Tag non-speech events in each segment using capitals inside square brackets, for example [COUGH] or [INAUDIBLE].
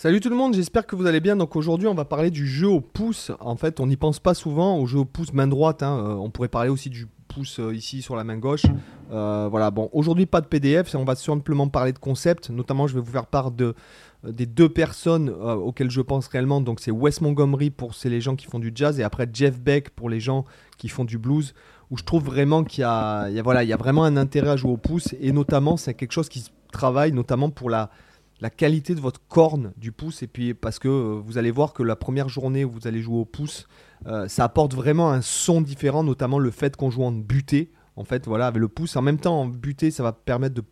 Salut tout le monde, j'espère que vous allez bien. Donc aujourd'hui, on va parler du jeu au pouce. En fait, on n'y pense pas souvent au jeu au pouce main droite. hein. Euh, on pourrait parler aussi du pouce euh, ici sur la main gauche. Euh, voilà, bon, aujourd'hui pas de PDF, on va simplement parler de concept. Notamment, je vais vous faire part de des deux personnes auxquelles je pense réellement. Donc c'est Wes Montgomery pour les gens qui font du jazz et après Jeff Beck pour les gens qui font du blues. Où je trouve vraiment qu'il y a, il y a- voilà, il y a vraiment un intérêt à jouer au pouce et notamment c'est quelque chose qui se travaille notamment pour la la qualité de votre corne du pouce et puis parce que euh, vous allez voir que la première journée où vous allez jouer au pouce euh, ça apporte vraiment un son différent notamment le fait qu'on joue en buté en fait voilà avec le pouce en même temps en buté ça va permettre de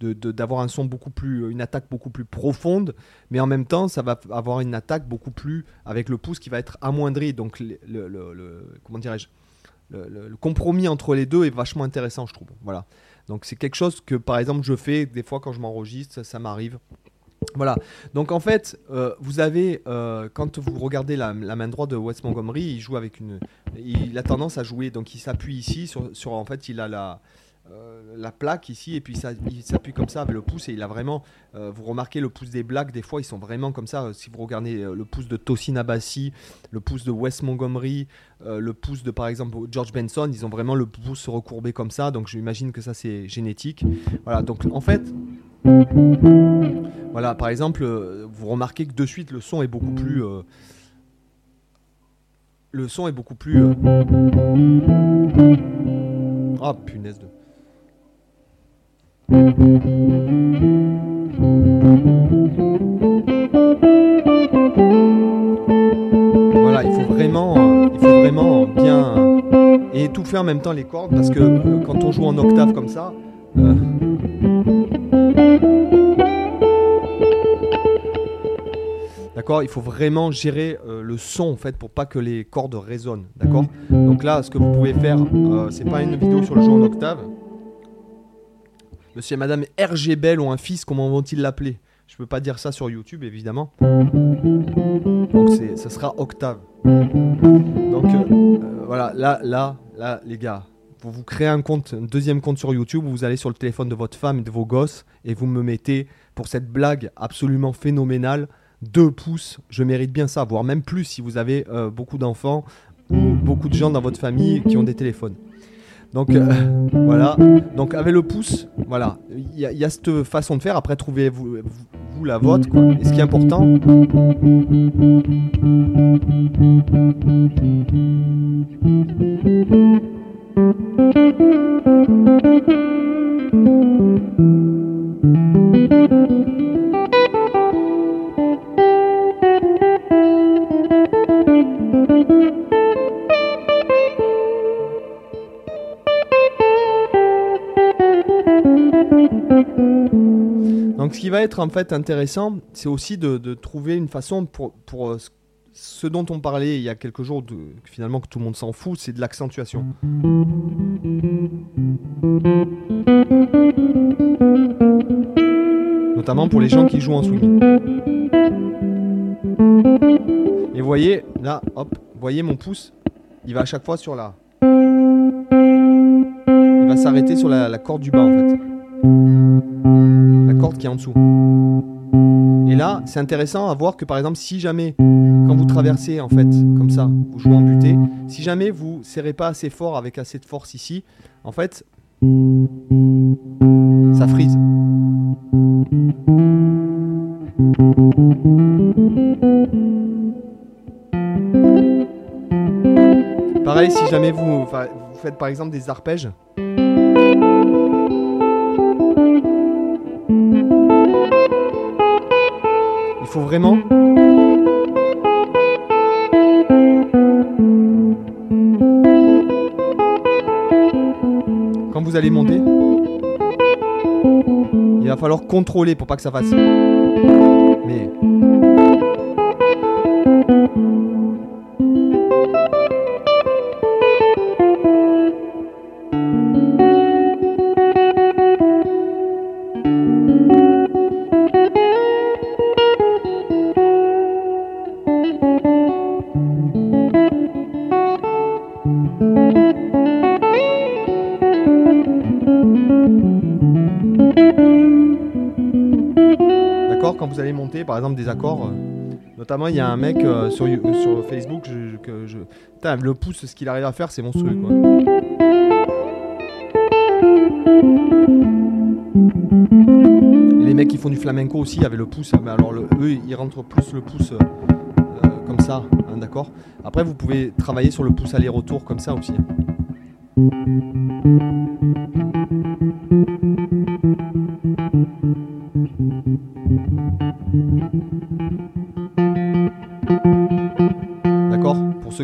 d'avoir un son beaucoup plus une attaque beaucoup plus profonde mais en même temps ça va avoir une attaque beaucoup plus avec le pouce qui va être amoindri. Donc le, comment dirais-je le compromis entre les deux est vachement intéressant je trouve. Voilà donc c'est quelque chose que par exemple je fais des fois quand je m'enregistre ça, m'arrive voilà. Donc en fait, euh, vous avez, euh, quand vous regardez la, la main droite de Wes Montgomery, il joue avec une, il a tendance à jouer, donc il s'appuie ici sur, sur- en fait, il a la, euh, la plaque ici et puis ça, il s'appuie comme ça avec le pouce et il a vraiment, euh, vous remarquez le pouce des blacks, des fois ils sont vraiment comme ça. euh, Si vous regardez le pouce de Tosin Abassi, le pouce de Wes Montgomery, le pouce de par exemple George Benson, ils ont vraiment le pouce recourbé comme ça. Donc j'imagine que ça c'est génétique. Voilà. Donc en fait. Voilà, par exemple, vous remarquez que de suite le son est beaucoup plus. le son est beaucoup plus. Ah, punaise de. Voilà, il faut vraiment, il faut vraiment bien et étouffer en même temps les cordes parce que euh, quand on joue en octave comme ça, euh, D'accord Il faut vraiment gérer euh, le son en fait pour pas que les cordes résonnent. D'accord? Donc là, ce que vous pouvez faire, c'est pas une vidéo sur le jeu en octave. Monsieur et Madame RG Bell ont un fils, comment vont-ils l'appeler? Je peux pas dire ça sur YouTube évidemment. Donc ça sera octave. Donc euh, euh, voilà, là, là, là, les gars, vous vous créez un compte, un deuxième compte sur YouTube, vous allez sur le téléphone de votre femme et de vos gosses et vous me mettez pour cette blague absolument phénoménale 2 pouces, je mérite bien ça, voire même plus si vous avez euh, beaucoup d'enfants ou beaucoup de gens dans votre famille qui ont des téléphones. Donc euh, [LAUGHS] voilà, donc avec le pouce, voilà, il y, a- cette façon de faire, après trouvez-vous vous, vous la vôtre, quoi. Et ce qui est important, qui va être en fait intéressant, c'est aussi de, trouver une façon pour, pour euh, ce- dont on parlait il y a quelques jours, de, finalement que tout le monde s'en fout, c'est de l'accentuation. Notamment pour les gens qui jouent en swing. Et vous voyez, là, hop, vous voyez mon pouce, il va à chaque fois sur la... Il va s'arrêter sur la, corde du bas en fait qui est en dessous. Et là, c'est intéressant à voir que par exemple, si jamais, quand vous traversez en fait, comme ça, vous jouez en butée, si jamais vous serrez pas assez fort avec assez de force ici, en fait, ça frise. Pareil, si jamais vous faites par exemple des arpèges, faut vraiment. Quand vous allez monter, il va falloir contrôler pour pas que ça fasse. Mais. vous allez monter par exemple des accords. Euh, notamment, il y a un mec euh, sur, euh, sur Facebook, je, que je... Le pouce, ce qu'il arrive à faire, c'est monstrueux, quoi. Les mecs qui font du flamenco aussi avec le pouce, mais alors le, eux, ils rentrent plus le pouce euh, comme ça, hein, d'accord Après, vous pouvez travailler sur le pouce aller-retour comme ça aussi.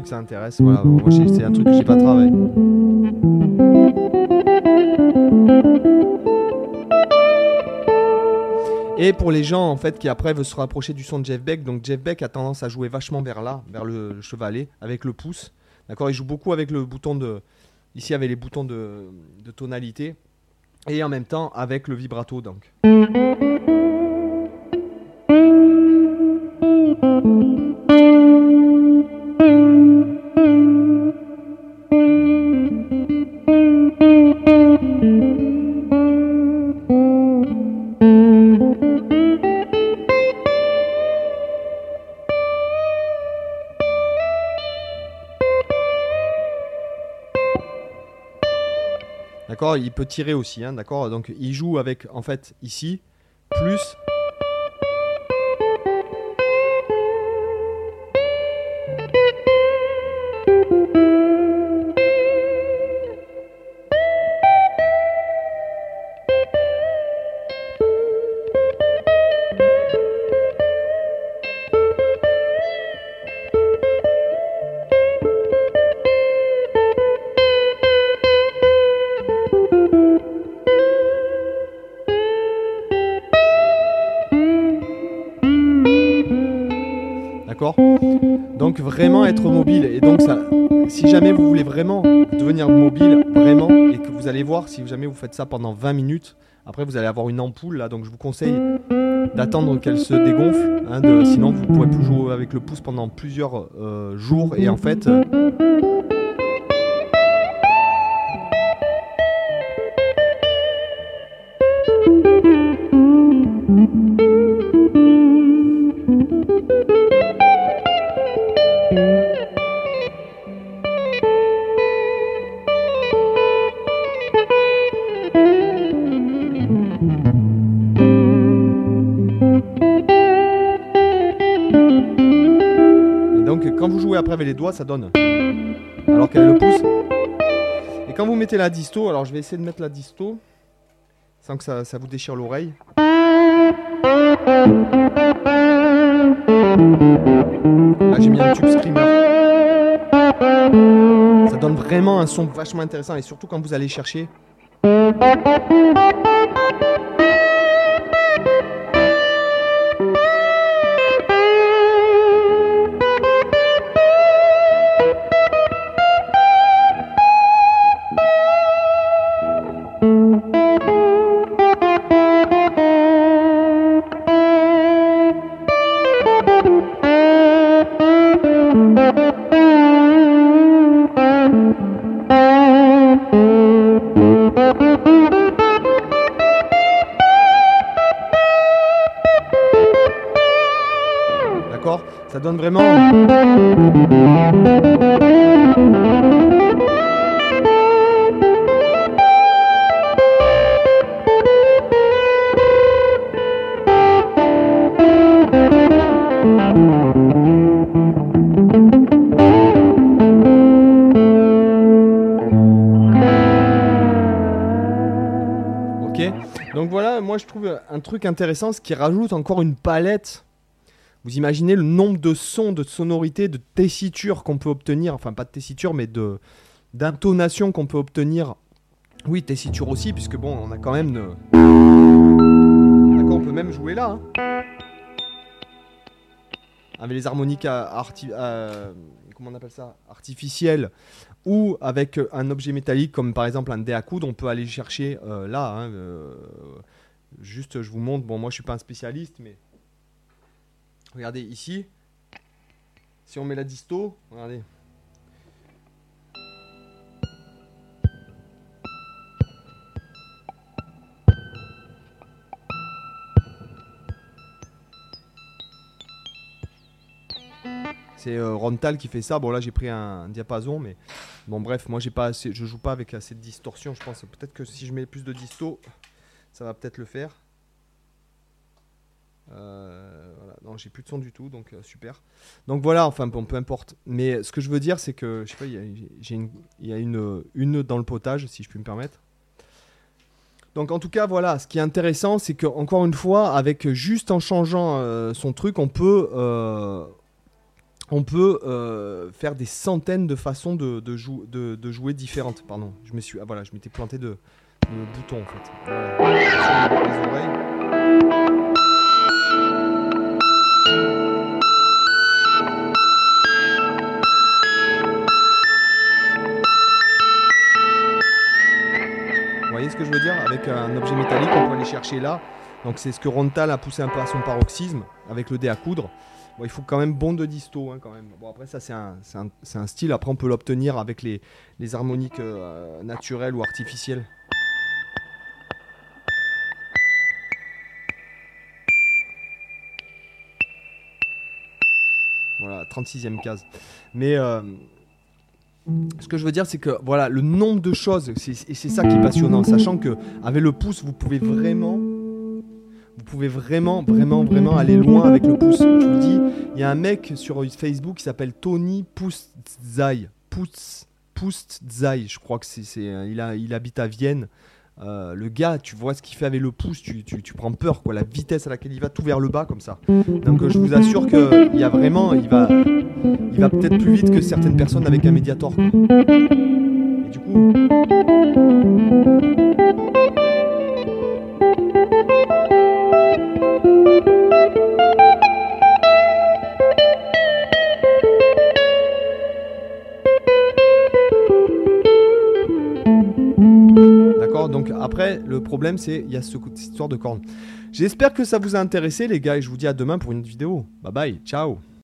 Que ça intéresse, c'est un truc que j'ai pas travaillé. Et pour les gens en fait qui après veulent se rapprocher du son de Jeff Beck, donc Jeff Beck a tendance à jouer vachement vers là, vers le, le chevalet, avec le pouce. D'accord Il joue beaucoup avec le bouton de. Ici avec les boutons de, de tonalité. Et en même temps avec le vibrato donc. Il peut tirer aussi, hein, d'accord? Donc il joue avec, en fait, ici, plus. Donc vraiment être mobile. Et donc ça, si jamais vous voulez vraiment devenir mobile, vraiment, et que vous allez voir, si jamais vous faites ça pendant 20 minutes, après vous allez avoir une ampoule là, donc je vous conseille d'attendre qu'elle se dégonfle. hein, sinon vous pourrez plus jouer avec le pouce pendant plusieurs euh, jours. Et en fait... euh, quand vous jouez après avec les doigts, ça donne. Alors qu'avec le pouce. Et quand vous mettez la disto, alors je vais essayer de mettre la disto sans que ça, ça vous déchire l'oreille. Là j'ai mis un tube screamer. Ça donne vraiment un son vachement intéressant et surtout quand vous allez chercher. Truc intéressant, ce qui rajoute encore une palette. Vous imaginez le nombre de sons, de sonorités, de tessitures qu'on peut obtenir, enfin pas de tessiture, mais de d'intonation qu'on peut obtenir. Oui, tessiture aussi, puisque bon, on a quand même. de- D'accord, on peut même jouer là. hein. Avec les harmoniques arti- comment on appelle ça artificielles ou avec un objet métallique comme par exemple un dé à coudre, on peut aller chercher euh, là. hein, euh, Juste, je vous montre. Bon, moi, je suis pas un spécialiste, mais regardez ici. Si on met la disto, regardez. C'est euh, Rontal qui fait ça. Bon là j'ai pris un, un, diapason, mais bon bref, moi j'ai pas assez, je joue pas avec assez de distorsion, je pense. Peut-être que si je mets plus de disto, ça va peut-être le faire. Euh, voilà. Non, j'ai plus de son du tout, donc euh, super. Donc voilà, enfin bon, peu importe. Mais ce que je veux dire, c'est que je sais pas, il y a, une, une, dans le potage, si je puis me permettre. Donc en tout cas, voilà, ce qui est intéressant, c'est que encore une fois, avec juste en changeant euh, son truc, on peut, on peut faire des centaines de façons de, de, de, jouer différentes. Pardon, je me suis, ah, voilà, je m'étais planté de, en fait. Les oreilles. ce que je veux dire Avec un objet métallique, on peut aller chercher là. Donc c'est ce que Rontal a poussé un peu à son paroxysme avec le dé à coudre. Bon, il faut quand même bon de disto hein, quand même. Bon après ça c'est un, un, style, après on peut l'obtenir avec les, les harmoniques euh, naturelles ou artificielles. Voilà, 36e case. Mais euh, ce que je veux dire, c'est que voilà, le nombre de choses, et c'est ça qui est passionnant, sachant que avec le pouce, vous pouvez vraiment, vous pouvez vraiment, vraiment, vraiment aller loin avec le pouce. Je vous dis, il y a un mec sur Facebook qui s'appelle Tony Pustzai, Pustzai, je crois que c'est, a, il habite à Vienne. Euh, le gars, tu vois ce qu'il fait avec le pouce, tu, prends peur, quoi, la vitesse à laquelle il va tout vers le bas comme ça. Donc je vous assure qu'il y a vraiment, il va, il va peut-être plus vite que certaines personnes avec un médiator. Et du coup. Problème, c'est il y a ce, cette histoire de cornes. J'espère que ça vous a intéressé, les gars, et je vous dis à demain pour une autre vidéo. Bye bye, ciao